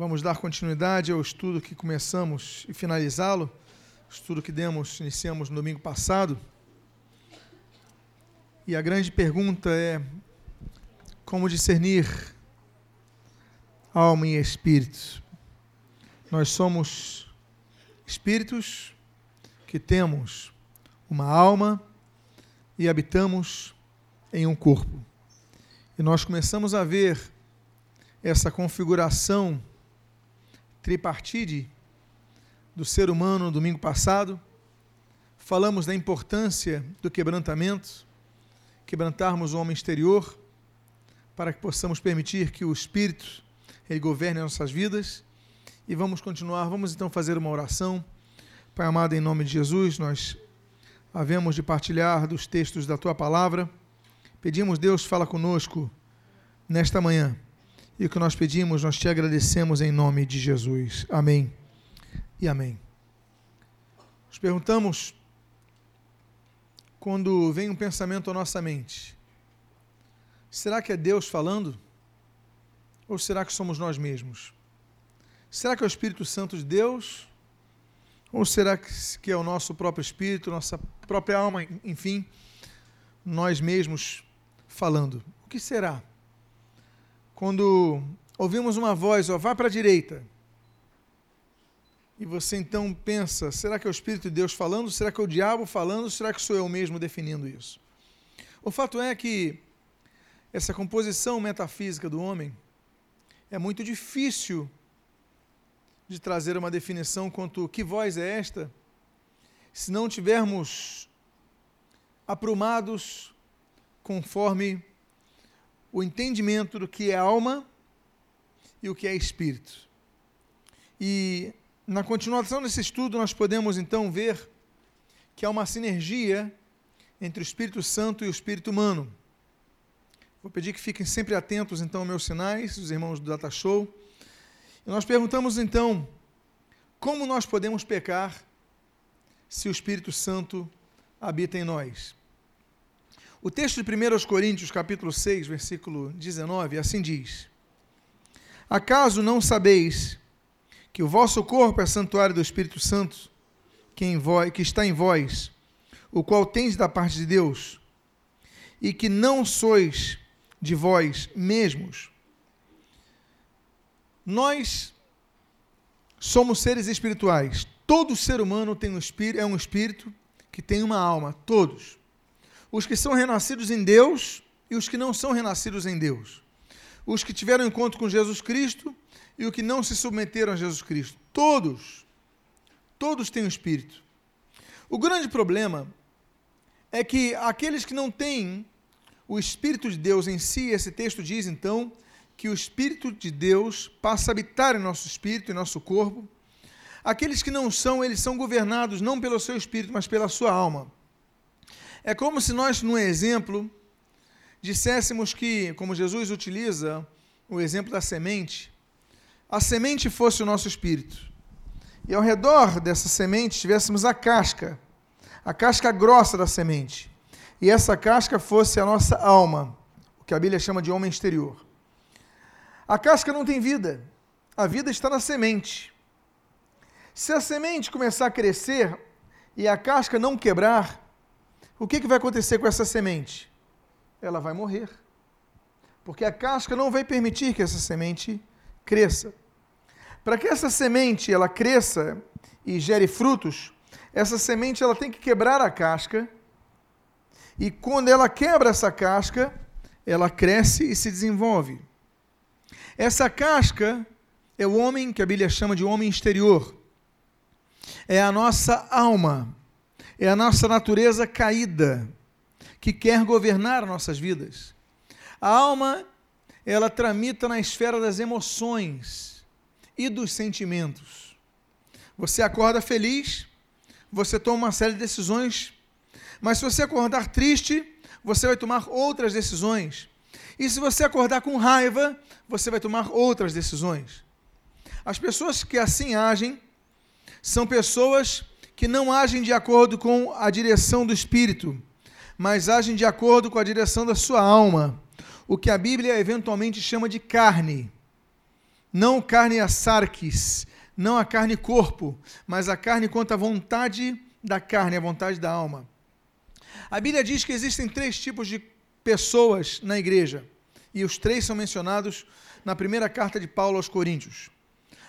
Vamos dar continuidade ao estudo que começamos e finalizá-lo, estudo que demos, iniciamos no domingo passado. E a grande pergunta é como discernir alma e espírito. Nós somos espíritos que temos uma alma e habitamos em um corpo. E nós começamos a ver essa configuração tripartite do ser humano no domingo passado. Falamos da importância do quebrantamento, quebrantarmos o homem exterior, para que possamos permitir que o Espírito ele governe as nossas vidas. E vamos continuar, vamos então fazer uma oração. Pai amado, em nome de Jesus, nós havemos de partilhar dos textos da tua palavra. Pedimos, Deus, fala conosco nesta manhã e o que nós pedimos, nós te agradecemos em nome de Jesus. Amém e amém. Nos perguntamos, quando vem um pensamento à nossa mente, será que é Deus falando? Ou será que somos nós mesmos? Será que é o Espírito Santo de Deus? Ou será que é o nosso próprio espírito, nossa própria alma, enfim, nós mesmos falando? O que será? Quando ouvimos uma voz, ó, vá para a direita, e você então pensa, será que é o Espírito de Deus falando? Será que é o diabo falando? Será que sou eu mesmo definindo isso? O fato é que essa composição metafísica do homem é muito difícil de trazer uma definição quanto que voz é esta, se não tivermos aprumados conforme o entendimento do que é alma e o que é espírito. E na continuação desse estudo, nós podemos então ver que há uma sinergia entre o Espírito Santo e o Espírito humano. Vou pedir que fiquem sempre atentos então aos meus sinais, os irmãos do Data Show. E nós perguntamos então como nós podemos pecar se o Espírito Santo habita em nós. O texto de 1 Coríntios, capítulo 6, versículo 19, assim diz: Acaso não sabeis que o vosso corpo é santuário do Espírito Santo, que, em vós, que está em vós, o qual tendes da parte de Deus, e que não sois de vós mesmos? Nós somos seres espirituais. Todo ser humano tem um espírito, é um espírito que tem uma alma, todos os que são renascidos em Deus e os que não são renascidos em Deus. Os que tiveram encontro com Jesus Cristo e os que não se submeteram a Jesus Cristo. Todos, todos têm o um Espírito. O grande problema é que aqueles que não têm o Espírito de Deus em si, esse texto diz então que o Espírito de Deus passa a habitar em nosso espírito, em nosso corpo. Aqueles que não são, eles são governados não pelo seu espírito, mas pela sua alma. É como se nós, num exemplo, disséssemos que, como Jesus utiliza o exemplo da semente, a semente fosse o nosso espírito. E ao redor dessa semente tivéssemos a casca, a casca grossa da semente. E essa casca fosse a nossa alma, o que a Bíblia chama de homem exterior. A casca não tem vida, a vida está na semente. Se a semente começar a crescer e a casca não quebrar, o que, que vai acontecer com essa semente? Ela vai morrer. Porque a casca não vai permitir que essa semente cresça. Para que essa semente ela cresça e gere frutos, essa semente ela tem que quebrar a casca. E quando ela quebra essa casca, ela cresce e se desenvolve. Essa casca é o homem que a Bíblia chama de homem exterior. É a nossa alma é a nossa natureza caída que quer governar nossas vidas. A alma, ela tramita na esfera das emoções e dos sentimentos. Você acorda feliz, você toma uma série de decisões, mas se você acordar triste, você vai tomar outras decisões. E se você acordar com raiva, você vai tomar outras decisões. As pessoas que assim agem são pessoas que não agem de acordo com a direção do espírito, mas agem de acordo com a direção da sua alma, o que a Bíblia eventualmente chama de carne. não carne a sarques, não a carne corpo, mas a carne quanto à vontade da carne, a vontade da alma. A Bíblia diz que existem três tipos de pessoas na igreja, e os três são mencionados na primeira carta de Paulo aos Coríntios.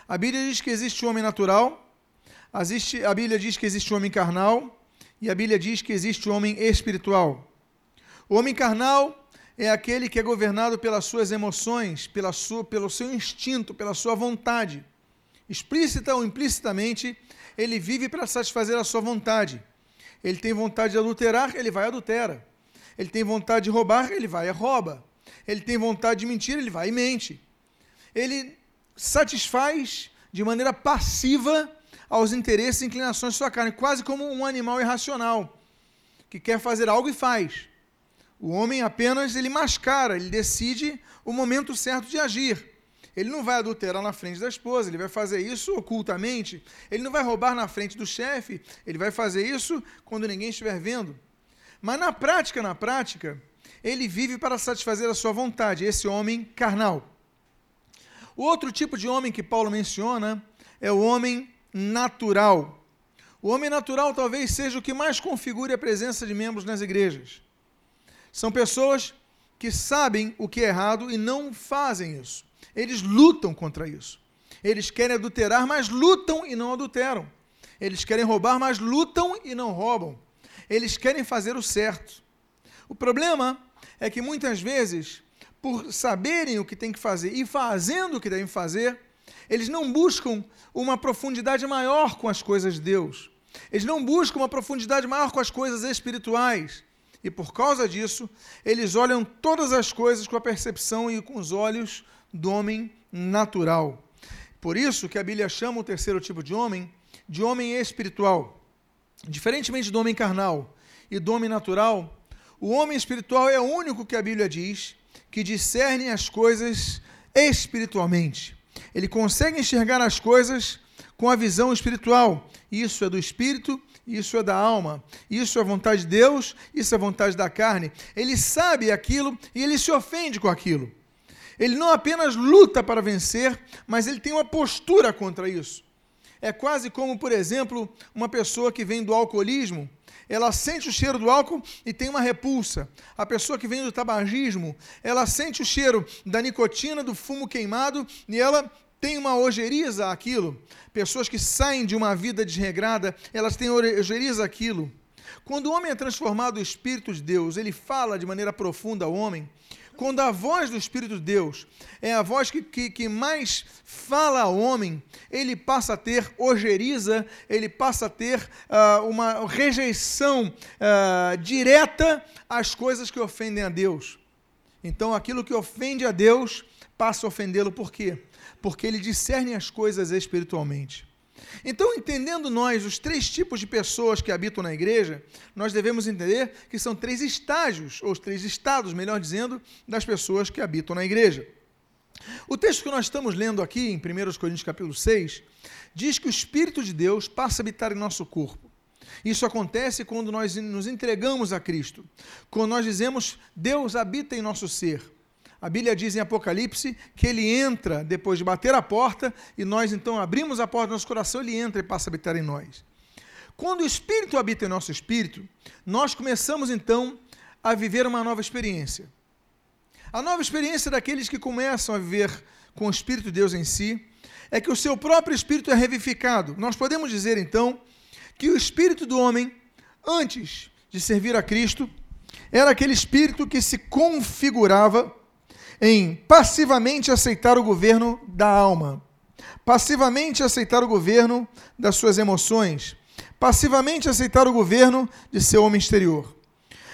A Bíblia diz que existe o homem natural, a Bíblia diz que existe o homem carnal, e a Bíblia diz que existe o homem espiritual. O homem carnal é aquele que é governado pelas suas emoções, pela sua, pelo seu instinto, pela sua vontade. Explícita ou implicitamente, ele vive para satisfazer a sua vontade. Ele tem vontade de adulterar, ele vai e adultera. Ele tem vontade de roubar, ele vai e rouba. Ele tem vontade de mentir, ele vai e mente. Ele satisfaz de maneira passiva aos interesses e inclinações de sua carne, quase como um animal irracional, que quer fazer algo e faz. O homem apenas ele mascara, ele decide o momento certo de agir. Ele não vai adulterar na frente da esposa, ele vai fazer isso ocultamente. Ele não vai roubar na frente do chefe, ele vai fazer isso quando ninguém estiver vendo. Mas na prática, na prática, ele vive para satisfazer a sua vontade, esse homem carnal. O outro tipo de homem que Paulo menciona é o homem natural. O homem natural talvez seja o que mais configure a presença de membros nas igrejas. São pessoas que sabem o que é errado e não fazem isso. Eles lutam contra isso. Eles querem adulterar, mas lutam e não adulteram. Eles querem roubar, mas lutam e não roubam. Eles querem fazer o certo. O problema é que muitas vezes, por saberem o que tem que fazer e fazendo o que devem fazer, eles não buscam uma profundidade maior com as coisas de Deus. Eles não buscam uma profundidade maior com as coisas espirituais. E por causa disso, eles olham todas as coisas com a percepção e com os olhos do homem natural. Por isso que a Bíblia chama o terceiro tipo de homem de homem espiritual. Diferentemente do homem carnal e do homem natural, o homem espiritual é o único que a Bíblia diz que discerne as coisas espiritualmente. Ele consegue enxergar as coisas com a visão espiritual. Isso é do espírito isso é da alma, isso é vontade de Deus, isso é vontade da carne. Ele sabe aquilo e ele se ofende com aquilo. Ele não apenas luta para vencer, mas ele tem uma postura contra isso. É quase como, por exemplo, uma pessoa que vem do alcoolismo, ela sente o cheiro do álcool e tem uma repulsa. A pessoa que vem do tabagismo, ela sente o cheiro da nicotina, do fumo queimado e ela tem uma ojeriza aquilo. Pessoas que saem de uma vida desregrada, elas têm ojeriza aquilo. Quando o homem é transformado no Espírito de Deus, ele fala de maneira profunda ao homem. Quando a voz do Espírito de Deus é a voz que, que, que mais fala ao homem, ele passa a ter ojeriza, ele passa a ter uh, uma rejeição uh, direta às coisas que ofendem a Deus. Então, aquilo que ofende a Deus passa a ofendê-lo por quê? porque ele discerne as coisas espiritualmente. Então, entendendo nós os três tipos de pessoas que habitam na igreja, nós devemos entender que são três estágios, ou três estados, melhor dizendo, das pessoas que habitam na igreja. O texto que nós estamos lendo aqui, em 1 Coríntios capítulo 6, diz que o Espírito de Deus passa a habitar em nosso corpo. Isso acontece quando nós nos entregamos a Cristo. Quando nós dizemos, Deus habita em nosso ser. A Bíblia diz em Apocalipse que ele entra depois de bater a porta e nós então abrimos a porta do nosso coração, ele entra e passa a habitar em nós. Quando o Espírito habita em nosso espírito, nós começamos então a viver uma nova experiência. A nova experiência daqueles que começam a viver com o Espírito de Deus em si é que o seu próprio espírito é revivificado. Nós podemos dizer então que o espírito do homem, antes de servir a Cristo, era aquele espírito que se configurava em passivamente aceitar o governo da alma, passivamente aceitar o governo das suas emoções, passivamente aceitar o governo de seu homem exterior.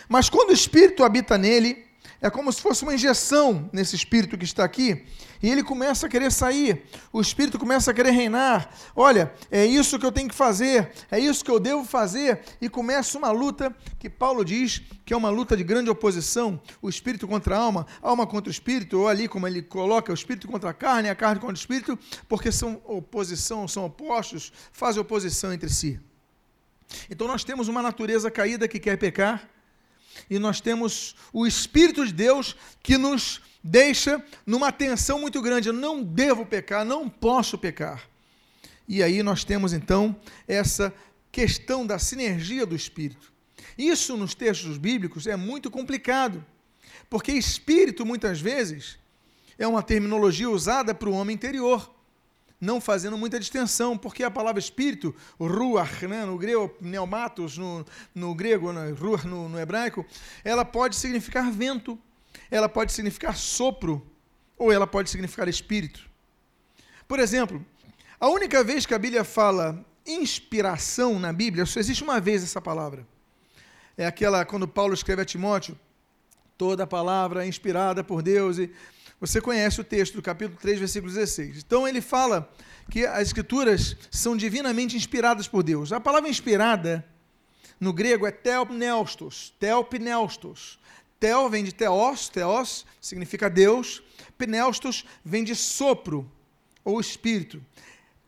Mas quando o Espírito habita nele, é como se fosse uma injeção nesse espírito que está aqui, e ele começa a querer sair, o espírito começa a querer reinar. Olha, é isso que eu tenho que fazer, é isso que eu devo fazer, e começa uma luta que Paulo diz que é uma luta de grande oposição: o espírito contra a alma, a alma contra o espírito, ou ali como ele coloca, o espírito contra a carne, a carne contra o espírito, porque são oposição, são opostos, fazem oposição entre si. Então nós temos uma natureza caída que quer pecar, e nós temos o Espírito de Deus que nos deixa numa tensão muito grande. Eu não devo pecar, não posso pecar. E aí nós temos então essa questão da sinergia do espírito. Isso nos textos bíblicos é muito complicado, porque espírito muitas vezes é uma terminologia usada para o homem interior, não fazendo muita distinção, porque a palavra espírito, ruach, né, no grego, pneumatos, no, no grego, né, ruach no, no hebraico, ela pode significar vento, ela pode significar sopro, ou ela pode significar espírito. Por exemplo, a única vez que a Bíblia fala inspiração na Bíblia, só existe uma vez essa palavra. É aquela quando Paulo escreve a Timóteo, toda a palavra é inspirada por Deus e você conhece o texto do capítulo 3, versículo 16. Então ele fala que as escrituras são divinamente inspiradas por Deus. A palavra inspirada no grego é telpneustos, telpneustos. Tel vem de teos, teos significa Deus. Pneustos vem de sopro ou espírito.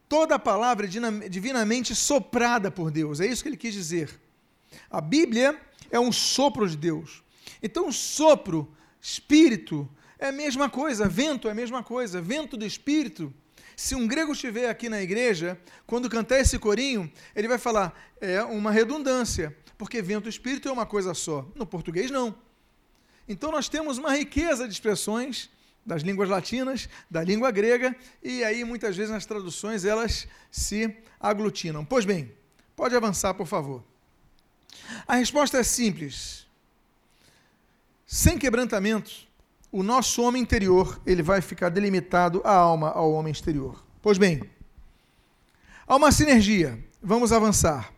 Toda a palavra é divinamente soprada por Deus. É isso que ele quis dizer. A Bíblia é um sopro de Deus. Então, sopro, espírito, é a mesma coisa, vento é a mesma coisa, vento do Espírito. Se um grego estiver aqui na igreja, quando cantar esse corinho, ele vai falar, é uma redundância, porque vento e Espírito é uma coisa só. No português, não. Então nós temos uma riqueza de expressões das línguas latinas, da língua grega, e aí muitas vezes nas traduções elas se aglutinam. Pois bem, pode avançar, por favor. A resposta é simples. Sem quebrantamento, o nosso homem interior ele vai ficar delimitado a alma ao homem exterior. Pois bem, há uma sinergia. Vamos avançar.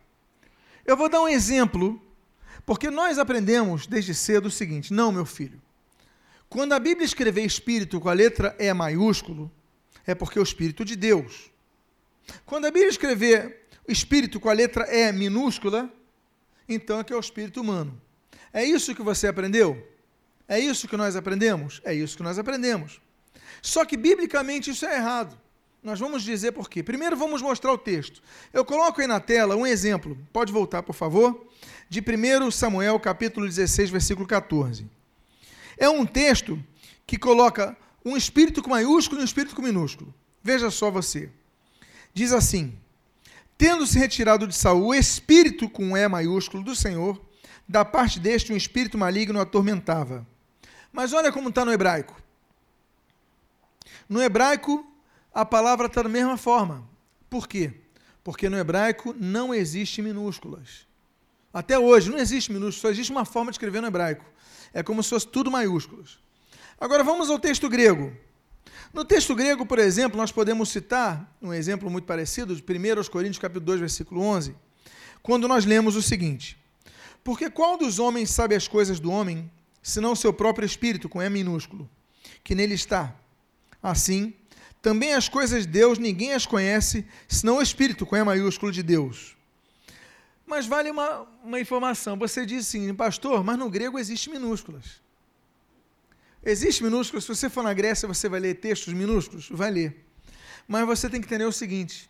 Eu vou dar um exemplo, porque nós aprendemos desde cedo o seguinte: não, meu filho. Quando a Bíblia escrever espírito com a letra E maiúsculo, é porque é o espírito de Deus. Quando a Bíblia escrever espírito com a letra E minúscula, então é que é o espírito humano. É isso que você aprendeu? É isso que nós aprendemos? É isso que nós aprendemos. Só que, biblicamente, isso é errado. Nós vamos dizer por quê. Primeiro, vamos mostrar o texto. Eu coloco aí na tela um exemplo. Pode voltar, por favor. De 1 Samuel, capítulo 16, versículo 14. É um texto que coloca um espírito com maiúsculo e um espírito com minúsculo. Veja só você. Diz assim: Tendo-se retirado de Saul o espírito com E maiúsculo do Senhor, da parte deste um espírito maligno atormentava. Mas olha como está no hebraico. No hebraico, a palavra está da mesma forma. Por quê? Porque no hebraico não existe minúsculas. Até hoje não existe minúsculas, só existe uma forma de escrever no hebraico. É como se fosse tudo maiúsculas. Agora vamos ao texto grego. No texto grego, por exemplo, nós podemos citar um exemplo muito parecido de 1 Coríntios capítulo 2, versículo 11, quando nós lemos o seguinte: Porque qual dos homens sabe as coisas do homem, senão seu próprio espírito, com E minúsculo, que nele está. Assim, também as coisas de Deus ninguém as conhece, senão o espírito, com E maiúsculo de Deus. Mas vale uma, uma informação. Você diz assim, pastor, mas no grego existe minúsculas. Existe minúsculas. Se você for na Grécia, você vai ler textos minúsculos? Vai ler. Mas você tem que entender o seguinte: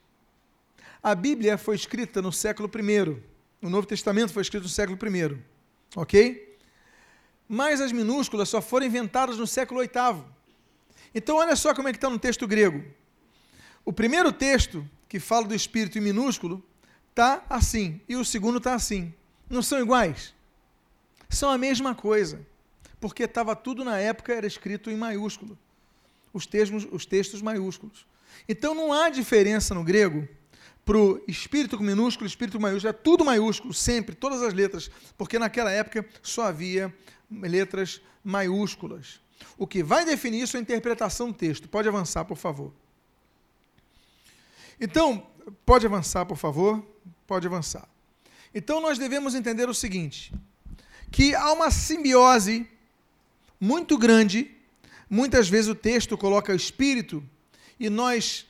a Bíblia foi escrita no século I. O Novo Testamento foi escrito no século I. Ok? Mas as minúsculas só foram inventadas no século VIII. Então, olha só como é que está no texto grego. O primeiro texto, que fala do espírito em minúsculo, está assim, e o segundo está assim. Não são iguais? São a mesma coisa, porque estava tudo na época, era escrito em maiúsculo. Os textos, os textos maiúsculos. Então, não há diferença no grego para o espírito com minúsculo, espírito maiúsculo, é tudo maiúsculo, sempre, todas as letras, porque naquela época só havia letras maiúsculas. O que vai definir isso é a interpretação do texto. Pode avançar, por favor. Então, pode avançar, por favor. Pode avançar. Então, nós devemos entender o seguinte: que há uma simbiose muito grande. Muitas vezes o texto coloca espírito e nós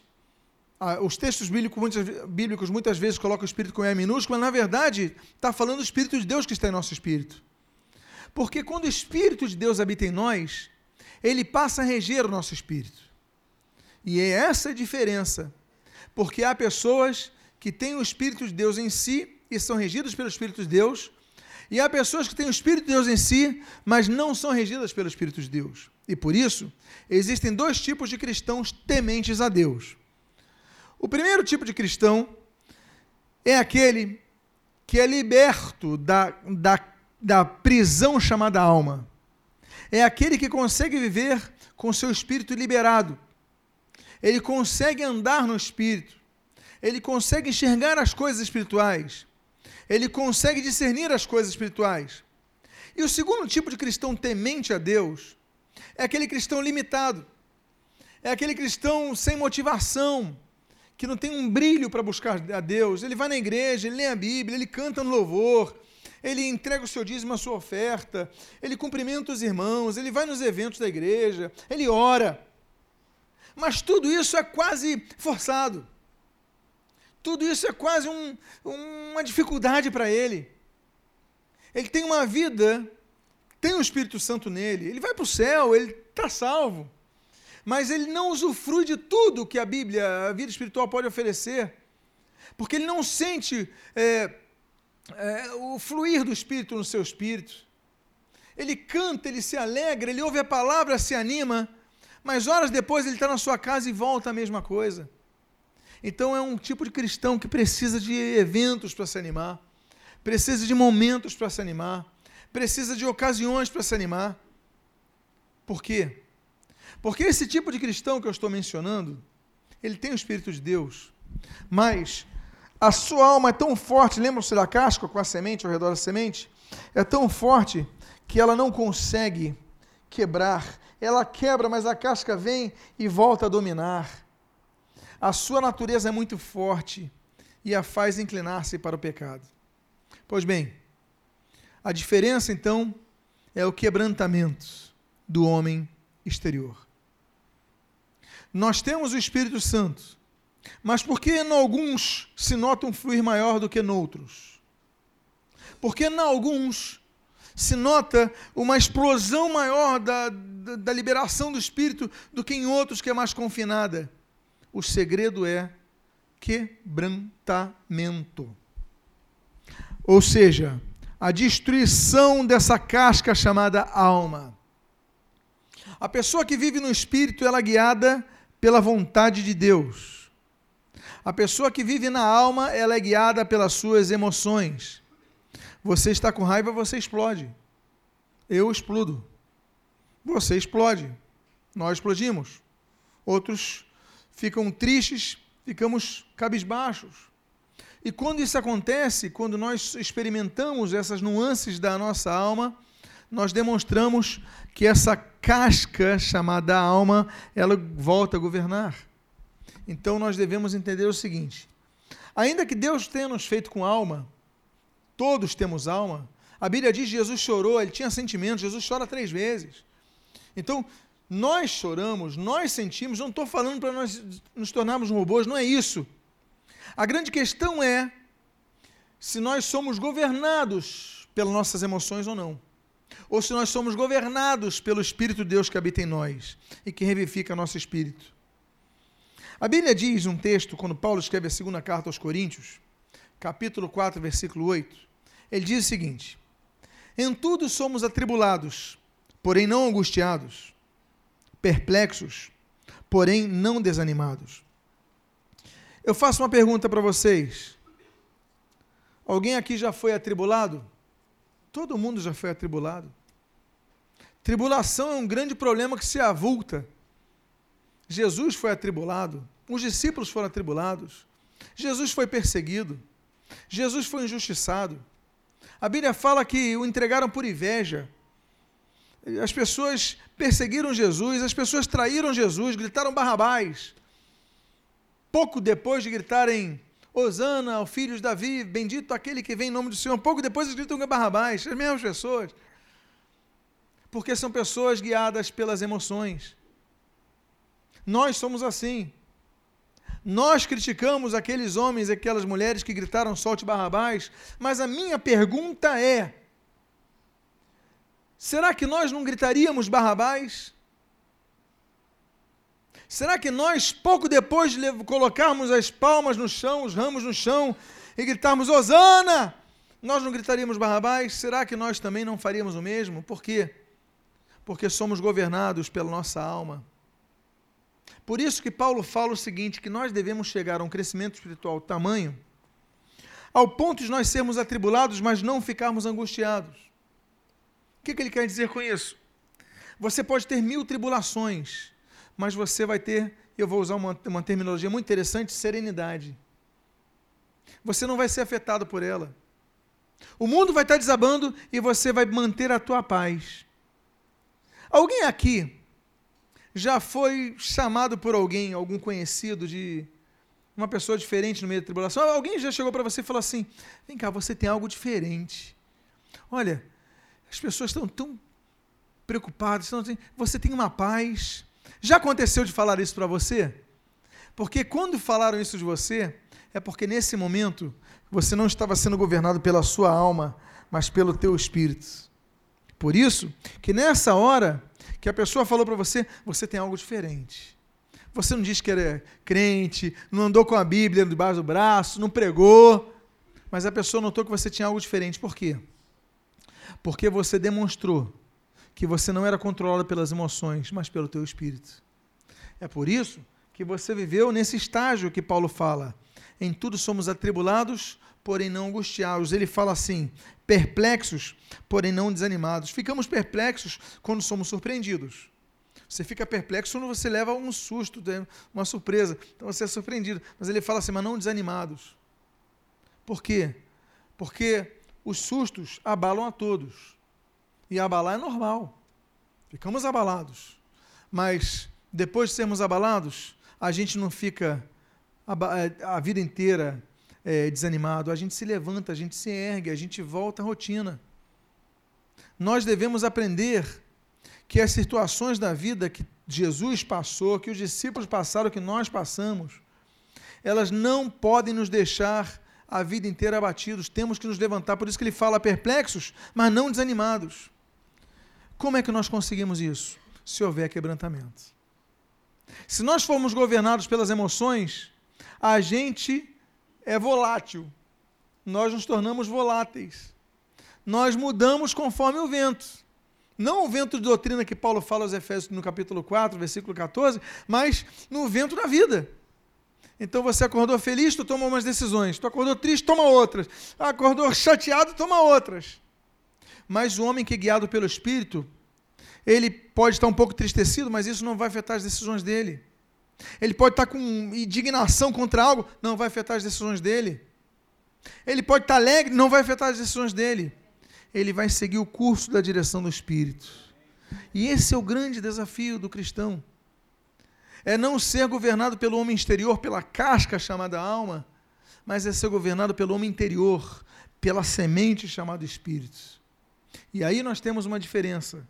os textos bíblicos muitas, bíblicos muitas vezes colocam o espírito com E minúsculo, mas na verdade está falando do Espírito de Deus que está em nosso espírito. Porque quando o Espírito de Deus habita em nós, ele passa a reger o nosso espírito. E é essa a diferença. Porque há pessoas que têm o Espírito de Deus em si e são regidas pelo Espírito de Deus, e há pessoas que têm o Espírito de Deus em si, mas não são regidas pelo Espírito de Deus. E por isso, existem dois tipos de cristãos tementes a Deus. O primeiro tipo de cristão é aquele que é liberto da, da, da prisão chamada alma. É aquele que consegue viver com seu espírito liberado. Ele consegue andar no espírito. Ele consegue enxergar as coisas espirituais. Ele consegue discernir as coisas espirituais. E o segundo tipo de cristão temente a Deus é aquele cristão limitado. É aquele cristão sem motivação, que não tem um brilho para buscar a Deus. Ele vai na igreja, ele lê a Bíblia, ele canta no louvor, ele entrega o seu dízimo, a sua oferta, ele cumprimenta os irmãos, ele vai nos eventos da igreja, ele ora. Mas tudo isso é quase forçado. Tudo isso é quase um, uma dificuldade para ele. Ele tem uma vida, tem o Espírito Santo nele, ele vai para o céu, ele está salvo. Mas ele não usufrui de tudo que a Bíblia, a vida espiritual pode oferecer, porque ele não sente é, é, o fluir do Espírito no seu espírito. Ele canta, ele se alegra, ele ouve a palavra, se anima, mas horas depois ele está na sua casa e volta a mesma coisa. Então é um tipo de cristão que precisa de eventos para se animar precisa de momentos para se animar, precisa de ocasiões para se animar. Por quê? Porque esse tipo de cristão que eu estou mencionando, ele tem o Espírito de Deus, mas a sua alma é tão forte, lembra-se da casca com a semente ao redor da semente? É tão forte que ela não consegue quebrar. Ela quebra, mas a casca vem e volta a dominar. A sua natureza é muito forte e a faz inclinar-se para o pecado. Pois bem, a diferença então é o quebrantamento do homem exterior. Nós temos o Espírito Santo, mas por que em alguns se nota um fluir maior do que noutros? Porque em alguns se nota uma explosão maior da, da, da liberação do Espírito do que em outros que é mais confinada. O segredo é quebrantamento. Ou seja, a destruição dessa casca chamada alma. A pessoa que vive no espírito, ela é guiada pela vontade de Deus. A pessoa que vive na alma, ela é guiada pelas suas emoções. Você está com raiva, você explode. Eu explodo. Você explode. Nós explodimos. Outros ficam tristes, ficamos cabisbaixos. E quando isso acontece, quando nós experimentamos essas nuances da nossa alma, nós demonstramos que essa casca chamada alma, ela volta a governar. Então nós devemos entender o seguinte: ainda que Deus tenha nos feito com alma, todos temos alma. A Bíblia diz que Jesus chorou, ele tinha sentimentos, Jesus chora três vezes. Então, nós choramos, nós sentimos, não estou falando para nós nos tornarmos robôs, não é isso. A grande questão é se nós somos governados pelas nossas emoções ou não. Ou se nós somos governados pelo Espírito de Deus que habita em nós e que revivifica nosso espírito. A Bíblia diz um texto, quando Paulo escreve a segunda carta aos Coríntios, capítulo 4, versículo 8, ele diz o seguinte: Em tudo somos atribulados, porém não angustiados, perplexos, porém não desanimados eu faço uma pergunta para vocês. Alguém aqui já foi atribulado? Todo mundo já foi atribulado. Tribulação é um grande problema que se avulta. Jesus foi atribulado, os discípulos foram atribulados, Jesus foi perseguido, Jesus foi injustiçado. A Bíblia fala que o entregaram por inveja. As pessoas perseguiram Jesus, as pessoas traíram Jesus, gritaram Barrabás pouco depois de gritarem Osana ao filho de Davi, bendito aquele que vem em nome do Senhor, pouco depois eles gritam Barrabás, as mesmas pessoas. Porque são pessoas guiadas pelas emoções. Nós somos assim. Nós criticamos aqueles homens e aquelas mulheres que gritaram solte Barrabás, mas a minha pergunta é: será que nós não gritaríamos Barrabás? Será que nós, pouco depois de colocarmos as palmas no chão, os ramos no chão, e gritarmos Osana, nós não gritaríamos Barrabás? Será que nós também não faríamos o mesmo? Por quê? porque somos governados pela nossa alma. Por isso que Paulo fala o seguinte, que nós devemos chegar a um crescimento espiritual tamanho, ao ponto de nós sermos atribulados, mas não ficarmos angustiados. O que, que ele quer dizer com isso? Você pode ter mil tribulações, mas você vai ter, eu vou usar uma, uma terminologia muito interessante, serenidade. Você não vai ser afetado por ela. O mundo vai estar desabando e você vai manter a tua paz. Alguém aqui já foi chamado por alguém, algum conhecido de uma pessoa diferente no meio da tribulação? Alguém já chegou para você e falou assim: vem cá, você tem algo diferente. Olha, as pessoas estão tão preocupadas, estão assim, você tem uma paz. Já aconteceu de falar isso para você? Porque quando falaram isso de você, é porque nesse momento você não estava sendo governado pela sua alma, mas pelo teu espírito. Por isso que nessa hora que a pessoa falou para você, você tem algo diferente. Você não disse que era crente, não andou com a Bíblia debaixo do braço, não pregou, mas a pessoa notou que você tinha algo diferente. Por quê? Porque você demonstrou que você não era controlado pelas emoções, mas pelo teu espírito. É por isso que você viveu nesse estágio que Paulo fala. Em tudo somos atribulados, porém não angustiados. Ele fala assim: perplexos, porém não desanimados. Ficamos perplexos quando somos surpreendidos. Você fica perplexo quando você leva um susto, uma surpresa. Então você é surpreendido. Mas ele fala assim, mas não desanimados. Por quê? Porque os sustos abalam a todos. E abalar é normal. Ficamos abalados. Mas depois de sermos abalados, a gente não fica a, a vida inteira é, desanimado, a gente se levanta, a gente se ergue, a gente volta à rotina. Nós devemos aprender que as situações da vida que Jesus passou, que os discípulos passaram, que nós passamos, elas não podem nos deixar a vida inteira abatidos. Temos que nos levantar. Por isso que ele fala perplexos, mas não desanimados. Como é que nós conseguimos isso? Se houver quebrantamento. Se nós formos governados pelas emoções, a gente é volátil. Nós nos tornamos voláteis. Nós mudamos conforme o vento. Não o vento de doutrina que Paulo fala aos Efésios no capítulo 4, versículo 14, mas no vento da vida. Então você acordou feliz, tu toma umas decisões. Tu acordou triste, toma outras. Acordou chateado, toma outras. Mas o homem que é guiado pelo Espírito, ele pode estar um pouco tristecido, mas isso não vai afetar as decisões dele. Ele pode estar com indignação contra algo, não vai afetar as decisões dele. Ele pode estar alegre, não vai afetar as decisões dele. Ele vai seguir o curso da direção do Espírito. E esse é o grande desafio do cristão. É não ser governado pelo homem exterior, pela casca chamada alma, mas é ser governado pelo homem interior, pela semente chamada Espírito. E aí nós temos uma diferença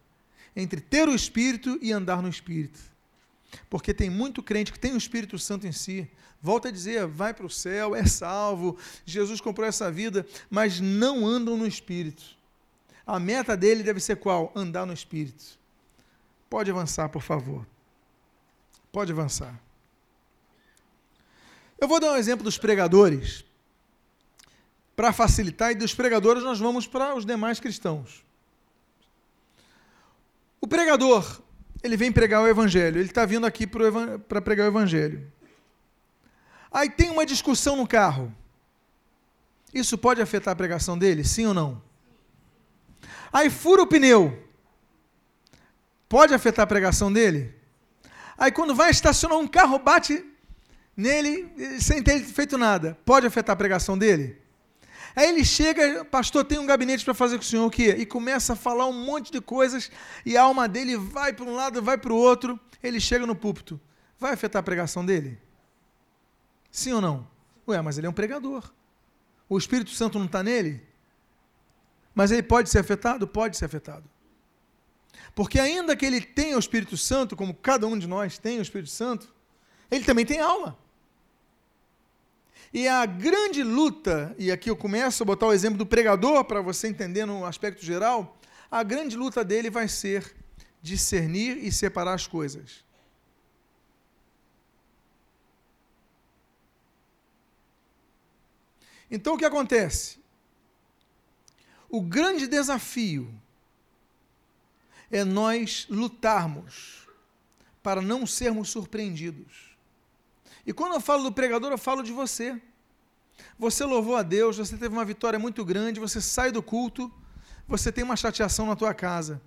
entre ter o Espírito e andar no Espírito. Porque tem muito crente que tem o Espírito Santo em si. Volta a dizer, vai para o céu, é salvo, Jesus comprou essa vida, mas não andam no Espírito. A meta dele deve ser qual? Andar no Espírito. Pode avançar, por favor. Pode avançar. Eu vou dar um exemplo dos pregadores. Para facilitar, e dos pregadores nós vamos para os demais cristãos. O pregador, ele vem pregar o evangelho, ele está vindo aqui para pregar o evangelho. Aí tem uma discussão no carro. Isso pode afetar a pregação dele, sim ou não? Aí fura o pneu. Pode afetar a pregação dele? Aí quando vai estacionar um carro, bate nele sem ter feito nada. Pode afetar a pregação dele? Aí ele chega, pastor, tem um gabinete para fazer com o senhor o quê? E começa a falar um monte de coisas e a alma dele vai para um lado, vai para o outro. Ele chega no púlpito. Vai afetar a pregação dele? Sim ou não? Ué, mas ele é um pregador. O Espírito Santo não está nele? Mas ele pode ser afetado? Pode ser afetado. Porque ainda que ele tenha o Espírito Santo, como cada um de nós tem o Espírito Santo, ele também tem alma. E a grande luta, e aqui eu começo a botar o exemplo do pregador para você entender no aspecto geral, a grande luta dele vai ser discernir e separar as coisas. Então o que acontece? O grande desafio é nós lutarmos para não sermos surpreendidos. E quando eu falo do pregador, eu falo de você. Você louvou a Deus, você teve uma vitória muito grande, você sai do culto, você tem uma chateação na tua casa.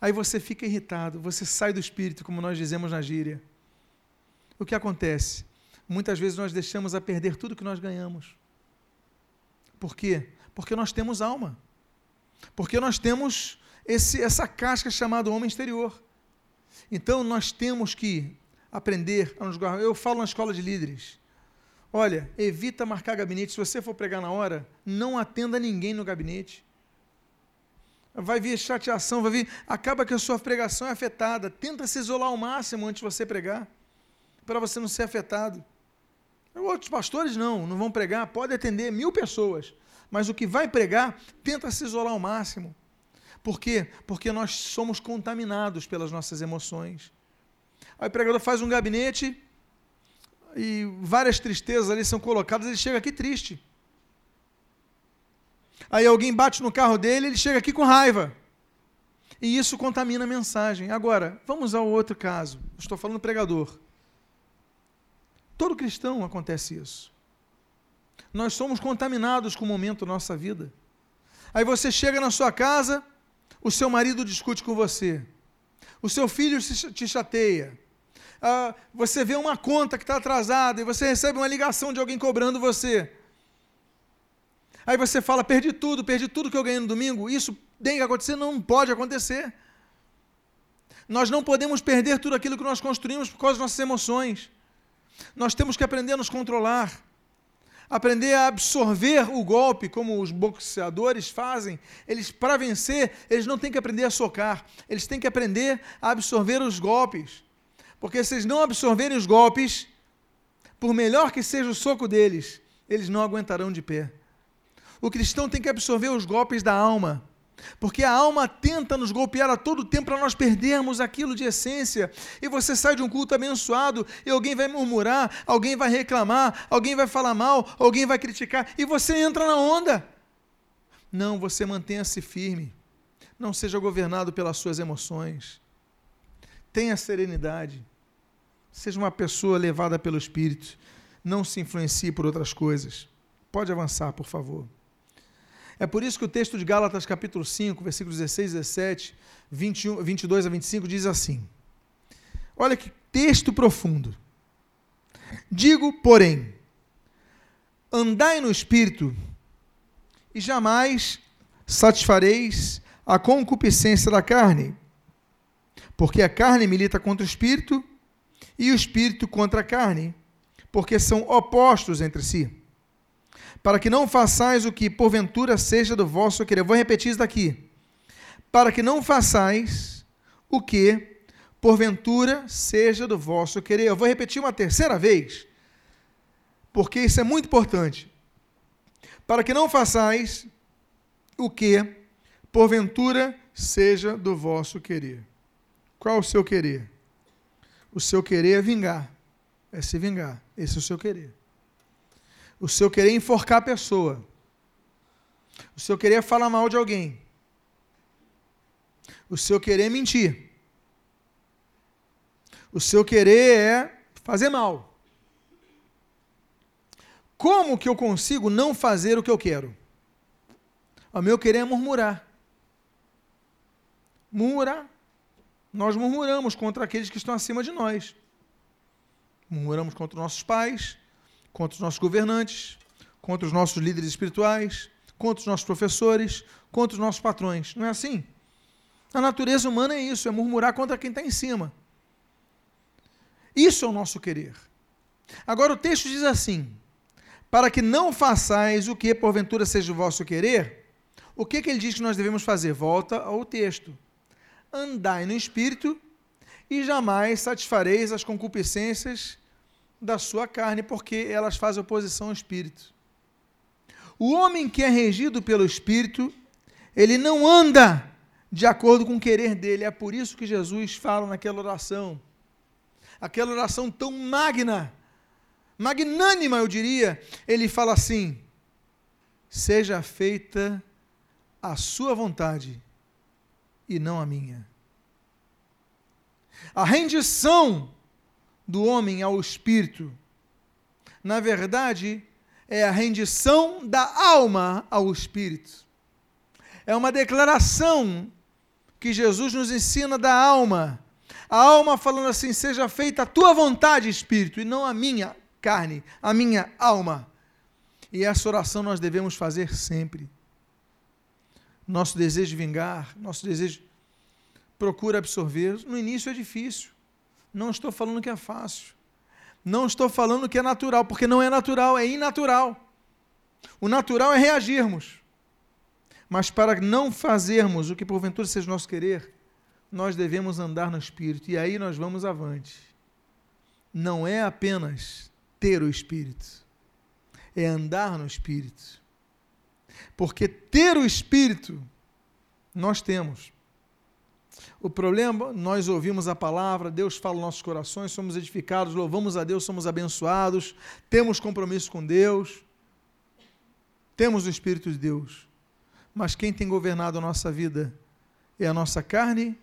Aí você fica irritado, você sai do espírito, como nós dizemos na gíria. O que acontece? Muitas vezes nós deixamos a perder tudo que nós ganhamos. Por quê? Porque nós temos alma. Porque nós temos esse, essa casca chamada homem exterior. Então nós temos que aprender a nos guardar. Eu falo na escola de líderes. Olha, evita marcar gabinete. Se você for pregar na hora, não atenda ninguém no gabinete. Vai vir chateação, vai vir. Acaba que a sua pregação é afetada. Tenta se isolar ao máximo antes de você pregar, para você não ser afetado. Outros pastores não, não vão pregar, pode atender mil pessoas, mas o que vai pregar, tenta se isolar ao máximo. Por quê? Porque nós somos contaminados pelas nossas emoções. Aí o pregador faz um gabinete e várias tristezas ali são colocadas, ele chega aqui triste. Aí alguém bate no carro dele, ele chega aqui com raiva. E isso contamina a mensagem. Agora, vamos ao outro caso. Estou falando do pregador. Todo cristão acontece isso. Nós somos contaminados com o momento da nossa vida. Aí você chega na sua casa, o seu marido discute com você, o seu filho te chateia, ah, você vê uma conta que está atrasada e você recebe uma ligação de alguém cobrando você. Aí você fala: perdi tudo, perdi tudo que eu ganhei no domingo. Isso tem que acontecer? Não pode acontecer. Nós não podemos perder tudo aquilo que nós construímos por causa das nossas emoções. Nós temos que aprender a nos controlar aprender a absorver o golpe, como os boxeadores fazem. Eles, para vencer, eles não têm que aprender a socar, eles têm que aprender a absorver os golpes. Porque se eles não absorverem os golpes, por melhor que seja o soco deles, eles não aguentarão de pé. O cristão tem que absorver os golpes da alma. Porque a alma tenta nos golpear a todo tempo para nós perdermos aquilo de essência. E você sai de um culto abençoado e alguém vai murmurar, alguém vai reclamar, alguém vai falar mal, alguém vai criticar e você entra na onda. Não, você mantenha-se firme. Não seja governado pelas suas emoções. Tenha serenidade. Seja uma pessoa levada pelo Espírito. Não se influencie por outras coisas. Pode avançar, por favor. É por isso que o texto de Gálatas, capítulo 5, versículos 16 e 17, 21, 22 a 25, diz assim: Olha que texto profundo. Digo, porém, andai no espírito e jamais satisfareis a concupiscência da carne, porque a carne milita contra o espírito e o espírito contra a carne, porque são opostos entre si para que não façais o que porventura seja do vosso querer. Vou repetir isso daqui. Para que não façais o que porventura seja do vosso querer. Eu vou repetir uma terceira vez, porque isso é muito importante. Para que não façais o que porventura seja do vosso querer. Qual o seu querer? O seu querer é vingar, é se vingar. Esse é o seu querer o seu querer enforcar a pessoa, o seu querer falar mal de alguém, o seu querer mentir, o seu querer é fazer mal. Como que eu consigo não fazer o que eu quero? O meu querer é murmurar. Murmurar. Nós murmuramos contra aqueles que estão acima de nós. Murmuramos contra nossos pais, contra os nossos governantes, contra os nossos líderes espirituais, contra os nossos professores, contra os nossos patrões. Não é assim? A natureza humana é isso, é murmurar contra quem está em cima. Isso é o nosso querer. Agora o texto diz assim: para que não façais o que porventura seja o vosso querer, o que, que ele diz que nós devemos fazer? Volta ao texto. Andai no espírito e jamais satisfareis as concupiscências da sua carne, porque elas fazem oposição ao espírito. O homem que é regido pelo espírito, ele não anda de acordo com o querer dele. É por isso que Jesus fala naquela oração. Aquela oração tão magna, magnânima, eu diria. Ele fala assim: Seja feita a sua vontade e não a minha. A rendição do homem ao espírito, na verdade, é a rendição da alma ao espírito. É uma declaração que Jesus nos ensina da alma. A alma falando assim: seja feita a tua vontade, espírito, e não a minha carne, a minha alma. E essa oração nós devemos fazer sempre. Nosso desejo de vingar, nosso desejo procura absorver. No início é difícil. Não estou falando que é fácil. Não estou falando que é natural, porque não é natural, é inatural. O natural é reagirmos. Mas para não fazermos o que porventura seja nosso querer, nós devemos andar no Espírito. E aí nós vamos avante. Não é apenas ter o Espírito, é andar no Espírito. Porque ter o Espírito, nós temos. O problema, nós ouvimos a palavra, Deus fala nos nossos corações, somos edificados, louvamos a Deus, somos abençoados, temos compromisso com Deus, temos o Espírito de Deus. Mas quem tem governado a nossa vida é a nossa carne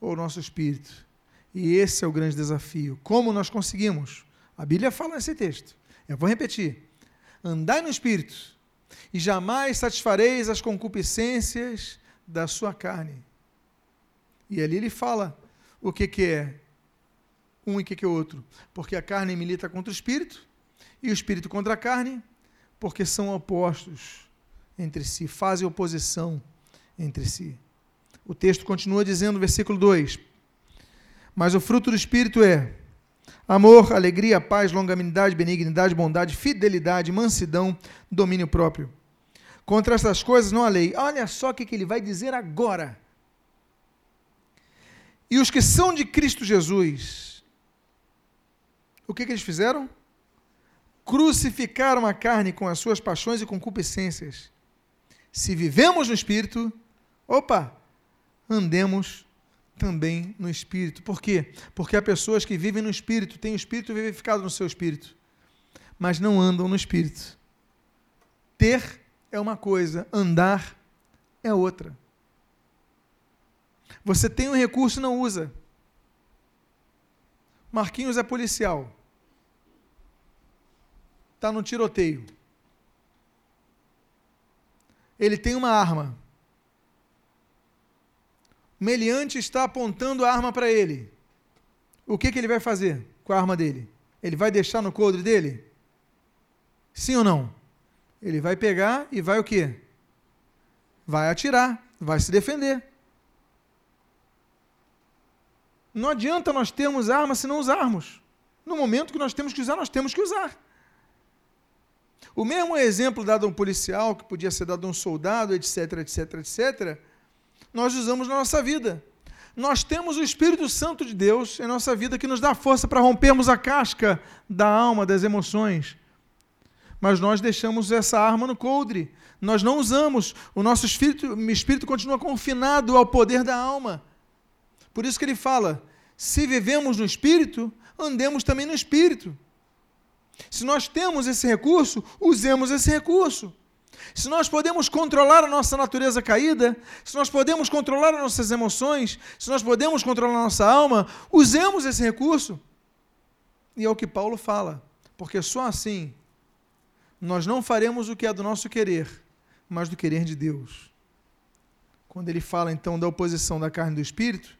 ou o nosso espírito? E esse é o grande desafio. Como nós conseguimos? A Bíblia fala nesse texto. Eu vou repetir. Andai no espírito, e jamais satisfareis as concupiscências da sua carne. E ali ele fala o que, que é um e o que, que é outro. Porque a carne milita contra o espírito, e o espírito contra a carne, porque são opostos entre si, fazem oposição entre si. O texto continua dizendo, versículo 2: Mas o fruto do espírito é amor, alegria, paz, longanimidade, benignidade, bondade, fidelidade, mansidão, domínio próprio. Contra essas coisas não há lei. Olha só o que ele vai dizer agora. E os que são de Cristo Jesus, o que, que eles fizeram? Crucificaram a carne com as suas paixões e concupiscências. Se vivemos no Espírito, opa, andemos também no Espírito. Por quê? Porque há pessoas que vivem no Espírito, têm o Espírito vivificado no seu Espírito, mas não andam no Espírito. Ter é uma coisa, andar é outra. Você tem um recurso e não usa. Marquinhos é policial. Está no tiroteio. Ele tem uma arma. O meliante está apontando a arma para ele. O que, que ele vai fazer com a arma dele? Ele vai deixar no coldre dele? Sim ou não? Ele vai pegar e vai o quê? Vai atirar, vai se defender. Não adianta nós termos arma se não usarmos. No momento que nós temos que usar, nós temos que usar. O mesmo exemplo dado a um policial, que podia ser dado a um soldado, etc, etc, etc, nós usamos na nossa vida. Nós temos o Espírito Santo de Deus em nossa vida que nos dá força para rompermos a casca da alma, das emoções. Mas nós deixamos essa arma no coldre. Nós não usamos. O nosso espírito, espírito continua confinado ao poder da alma. Por isso que ele fala: se vivemos no espírito, andemos também no espírito. Se nós temos esse recurso, usemos esse recurso. Se nós podemos controlar a nossa natureza caída, se nós podemos controlar as nossas emoções, se nós podemos controlar a nossa alma, usemos esse recurso. E é o que Paulo fala, porque só assim nós não faremos o que é do nosso querer, mas do querer de Deus. Quando ele fala então da oposição da carne e do espírito,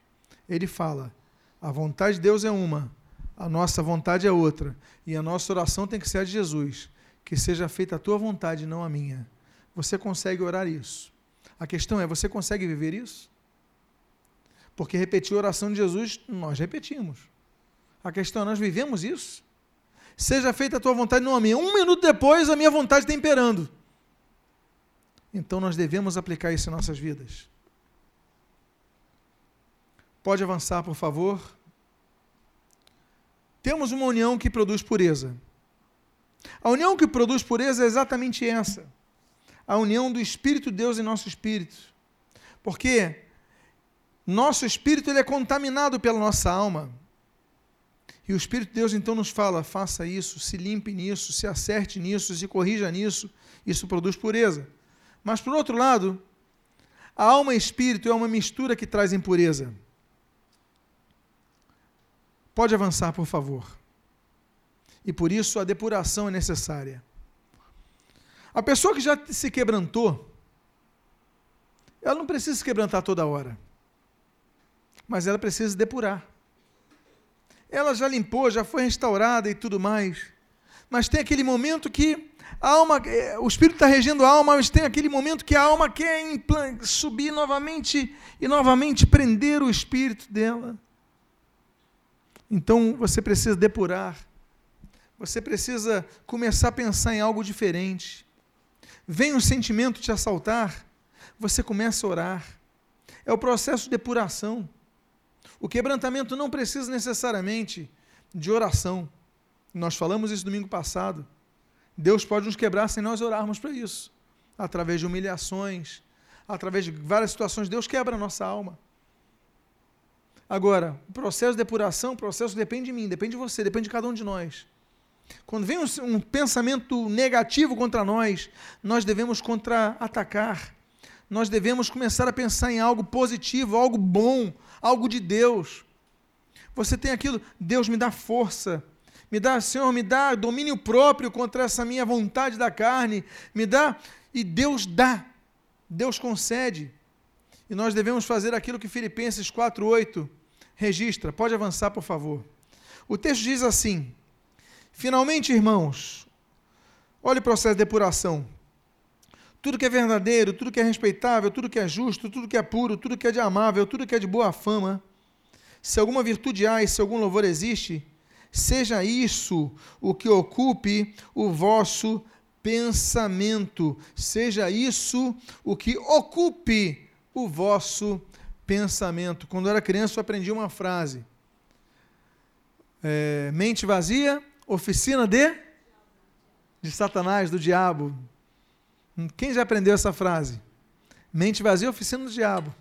ele fala: a vontade de Deus é uma, a nossa vontade é outra, e a nossa oração tem que ser a de Jesus, que seja feita a tua vontade, não a minha. Você consegue orar isso? A questão é: você consegue viver isso? Porque repetir a oração de Jesus, nós repetimos. A questão é: nós vivemos isso? Seja feita a tua vontade, não a minha. Um minuto depois, a minha vontade está imperando. Então nós devemos aplicar isso em nossas vidas. Pode avançar, por favor. Temos uma união que produz pureza. A união que produz pureza é exatamente essa: a união do Espírito de Deus em nosso espírito. Porque nosso espírito ele é contaminado pela nossa alma. E o Espírito de Deus então nos fala: faça isso, se limpe nisso, se acerte nisso, se corrija nisso. Isso produz pureza. Mas, por outro lado, A alma e espírito é uma mistura que traz impureza. Pode avançar, por favor. E por isso a depuração é necessária. A pessoa que já se quebrantou, ela não precisa se quebrantar toda hora. Mas ela precisa depurar. Ela já limpou, já foi restaurada e tudo mais. Mas tem aquele momento que a alma, é, o espírito está regendo a alma, mas tem aquele momento que a alma quer subir novamente e novamente prender o espírito dela. Então você precisa depurar. Você precisa começar a pensar em algo diferente. Vem um sentimento te assaltar, você começa a orar. É o processo de depuração. O quebrantamento não precisa necessariamente de oração. Nós falamos isso domingo passado. Deus pode nos quebrar sem nós orarmos para isso. Através de humilhações, através de várias situações, Deus quebra a nossa alma. Agora, o processo de depuração, o processo depende de mim, depende de você, depende de cada um de nós. Quando vem um, um pensamento negativo contra nós, nós devemos contra-atacar. Nós devemos começar a pensar em algo positivo, algo bom, algo de Deus. Você tem aquilo, Deus me dá força, me dá, Senhor, me dá domínio próprio contra essa minha vontade da carne, me dá, e Deus dá, Deus concede. E nós devemos fazer aquilo que Filipenses 4,8 registra. Pode avançar, por favor. O texto diz assim: Finalmente, irmãos, olhe o processo de depuração. Tudo que é verdadeiro, tudo que é respeitável, tudo que é justo, tudo que é puro, tudo que é de amável, tudo que é de boa fama, se alguma virtude há e se algum louvor existe, seja isso o que ocupe o vosso pensamento, seja isso o que ocupe o vosso pensamento. Quando eu era criança, eu aprendi uma frase: é, mente vazia, oficina de de Satanás, do diabo. Quem já aprendeu essa frase? Mente vazia, oficina do diabo.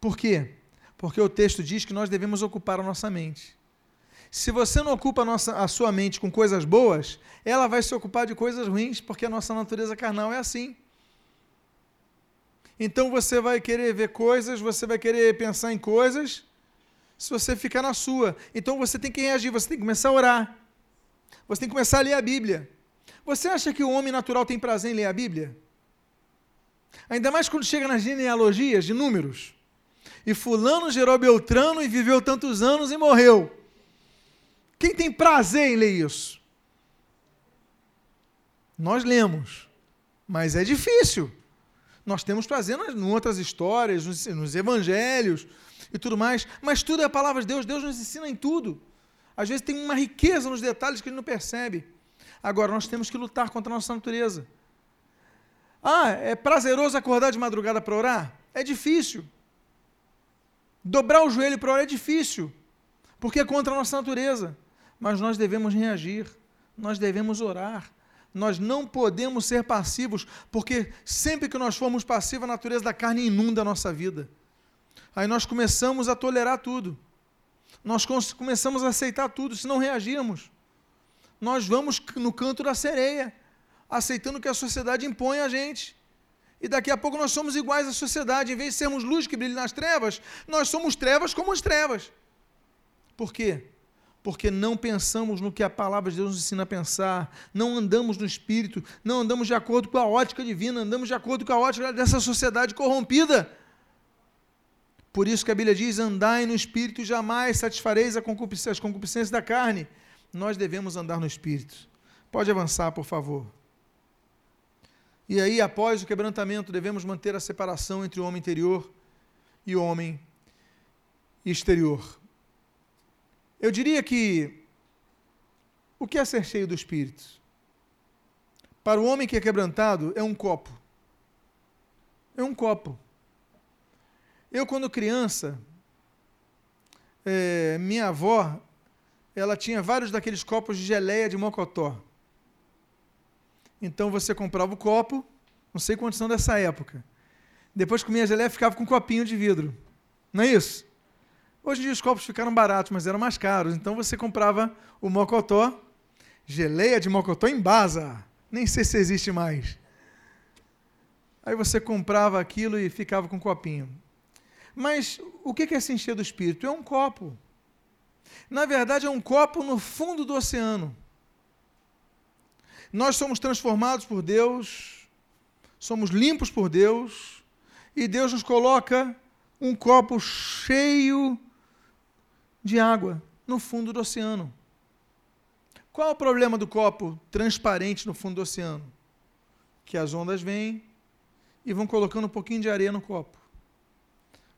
Por quê? Porque o texto diz que nós devemos ocupar a nossa mente. Se você não ocupa a, nossa, a sua mente com coisas boas, ela vai se ocupar de coisas ruins, porque a nossa natureza carnal é assim. Então você vai querer ver coisas, você vai querer pensar em coisas, se você ficar na sua. Então você tem que reagir, você tem que começar a orar. Você tem que começar a ler a Bíblia. Você acha que o homem natural tem prazer em ler a Bíblia? Ainda mais quando chega nas genealogias de números. E fulano gerou Beltrano e viveu tantos anos e morreu. Quem tem prazer em ler isso? Nós lemos, mas é difícil. Nós temos prazer em outras histórias, nos, nos evangelhos e tudo mais, mas tudo é a palavra de Deus, Deus nos ensina em tudo. Às vezes tem uma riqueza nos detalhes que ele não percebe. Agora, nós temos que lutar contra a nossa natureza. Ah, é prazeroso acordar de madrugada para orar? É difícil. Dobrar o joelho para orar é difícil, porque é contra a nossa natureza. Mas nós devemos reagir, nós devemos orar. Nós não podemos ser passivos, porque sempre que nós formos passivos, a natureza da carne inunda a nossa vida. Aí nós começamos a tolerar tudo. Nós começamos a aceitar tudo se não reagirmos nós vamos no canto da sereia, aceitando que a sociedade impõe a gente. E daqui a pouco nós somos iguais à sociedade. Em vez de sermos luz que brilha nas trevas, nós somos trevas como as trevas. Por quê? Porque não pensamos no que a palavra de Deus nos ensina a pensar, não andamos no espírito, não andamos de acordo com a ótica divina, andamos de acordo com a ótica dessa sociedade corrompida. Por isso que a Bíblia diz: andai no espírito, jamais satisfareis as concupiscências da carne nós devemos andar no Espírito. Pode avançar, por favor. E aí, após o quebrantamento, devemos manter a separação entre o homem interior e o homem exterior. Eu diria que o que é ser cheio do Espírito? Para o homem que é quebrantado, é um copo. É um copo. Eu, quando criança, é, minha avó ela tinha vários daqueles copos de geleia de mocotó. Então você comprava o copo, não sei quantos são dessa época. Depois comia a geleia ficava com um copinho de vidro. Não é isso? Hoje em dia os copos ficaram baratos, mas eram mais caros. Então você comprava o mocotó, geleia de mocotó em basa. Nem sei se existe mais. Aí você comprava aquilo e ficava com um copinho. Mas o que é se encher do Espírito? É um copo. Na verdade, é um copo no fundo do oceano. Nós somos transformados por Deus, somos limpos por Deus, e Deus nos coloca um copo cheio de água no fundo do oceano. Qual é o problema do copo transparente no fundo do oceano? Que as ondas vêm e vão colocando um pouquinho de areia no copo.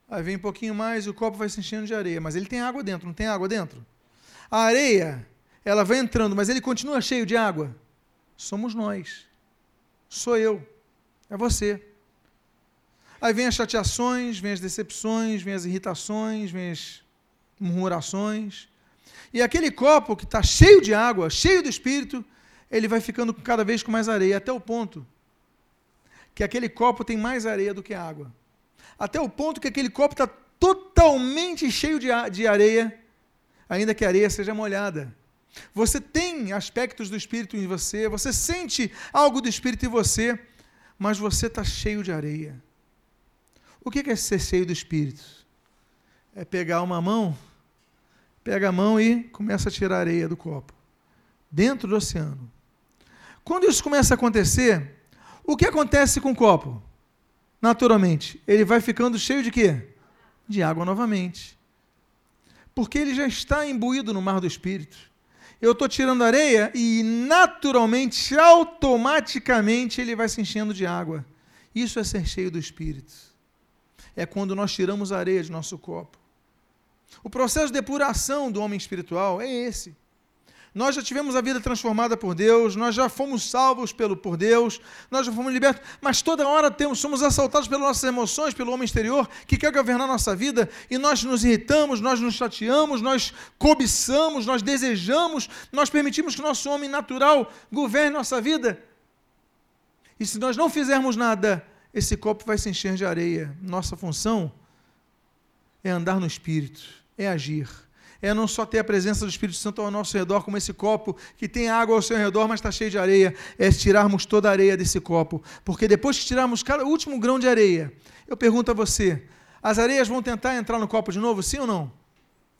Aí vem um pouquinho mais e o copo vai se enchendo de areia, mas ele tem água dentro, não tem água dentro? A areia, ela vai entrando, mas ele continua cheio de água? Somos nós. Sou eu. É você. Aí vem as chateações, vem as decepções, vem as irritações, vem as murmurações. E aquele copo que está cheio de água, cheio do Espírito, ele vai ficando cada vez com mais areia, até o ponto que aquele copo tem mais areia do que água. Até o ponto que aquele copo está totalmente cheio de, de areia, ainda que a areia seja molhada. Você tem aspectos do Espírito em você, você sente algo do Espírito em você, mas você está cheio de areia. O que é ser cheio do Espírito? É pegar uma mão, pega a mão e começa a tirar areia do copo, dentro do oceano. Quando isso começa a acontecer, o que acontece com o copo? Naturalmente, ele vai ficando cheio de quê? De água novamente. Porque ele já está imbuído no mar do Espírito. Eu estou tirando areia e naturalmente, automaticamente, ele vai se enchendo de água. Isso é ser cheio do Espírito é quando nós tiramos a areia de nosso copo. O processo de depuração do homem espiritual é esse. Nós já tivemos a vida transformada por Deus, nós já fomos salvos pelo, por Deus, nós já fomos libertos, mas toda hora temos, somos assaltados pelas nossas emoções, pelo homem exterior que quer governar nossa vida e nós nos irritamos, nós nos chateamos, nós cobiçamos, nós desejamos, nós permitimos que nosso homem natural governe nossa vida. E se nós não fizermos nada, esse copo vai se encher de areia. Nossa função é andar no Espírito, é agir. É não só ter a presença do Espírito Santo ao nosso redor, como esse copo que tem água ao seu redor, mas está cheio de areia. É tirarmos toda a areia desse copo. Porque depois que tirarmos cada último grão de areia, eu pergunto a você: as areias vão tentar entrar no copo de novo, sim ou não?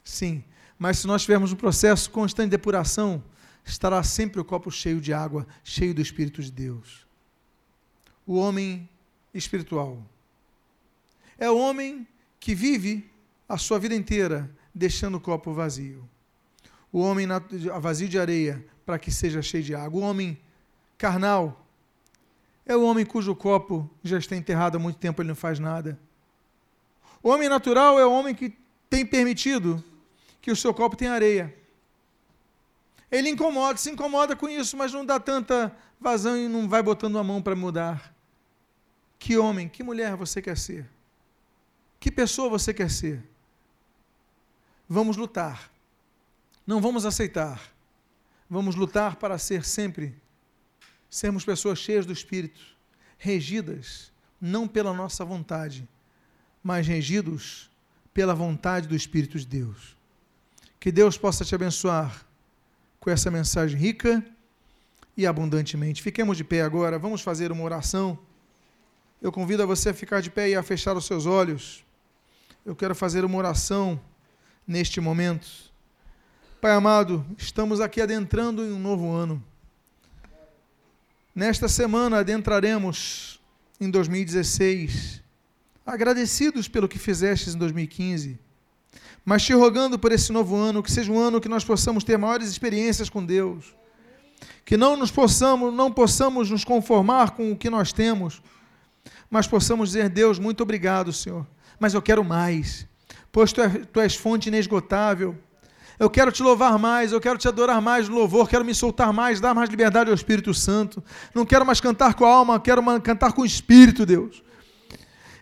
Sim. Mas se nós tivermos um processo constante de depuração, estará sempre o copo cheio de água, cheio do Espírito de Deus. O homem espiritual. É o homem que vive a sua vida inteira deixando o copo vazio. O homem vazio de areia para que seja cheio de água. O homem carnal é o homem cujo copo já está enterrado há muito tempo, ele não faz nada. O homem natural é o homem que tem permitido que o seu copo tenha areia. Ele incomoda, se incomoda com isso, mas não dá tanta vazão e não vai botando a mão para mudar. Que homem, que mulher você quer ser? Que pessoa você quer ser? Vamos lutar. Não vamos aceitar. Vamos lutar para ser sempre sermos pessoas cheias do Espírito, regidas não pela nossa vontade, mas regidos pela vontade do Espírito de Deus. Que Deus possa te abençoar com essa mensagem rica e abundantemente. Fiquemos de pé agora, vamos fazer uma oração eu convido a você a ficar de pé e a fechar os seus olhos. Eu quero fazer uma oração neste momento. Pai amado, estamos aqui adentrando em um novo ano. Nesta semana adentraremos em 2016, agradecidos pelo que fizestes em 2015, mas te rogando por esse novo ano, que seja um ano que nós possamos ter maiores experiências com Deus, que não nos possamos, não possamos nos conformar com o que nós temos, mas possamos dizer, Deus, muito obrigado, Senhor, mas eu quero mais, pois tu, é, tu és fonte inesgotável. Eu quero te louvar mais, eu quero te adorar mais no louvor, quero me soltar mais, dar mais liberdade ao Espírito Santo. Não quero mais cantar com a alma, quero cantar com o Espírito, Deus.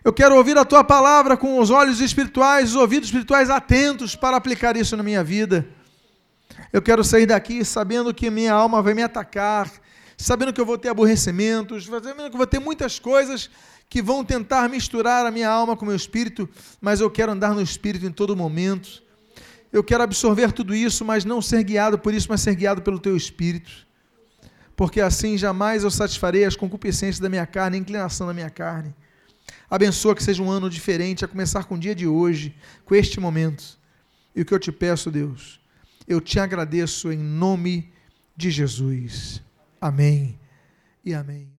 Eu quero ouvir a tua palavra com os olhos espirituais, os ouvidos espirituais atentos para aplicar isso na minha vida. Eu quero sair daqui sabendo que minha alma vai me atacar, sabendo que eu vou ter aborrecimentos, sabendo que eu vou ter muitas coisas que vão tentar misturar a minha alma com o meu espírito, mas eu quero andar no espírito em todo momento. Eu quero absorver tudo isso, mas não ser guiado por isso, mas ser guiado pelo teu espírito. porque assim jamais eu satisfarei as concupiscências da minha carne, a inclinação da minha carne. Abençoa que seja um ano diferente, a começar com o dia de hoje, com este momento. E o que eu te peço, Deus, eu te agradeço em nome de Jesus. Amém e amém.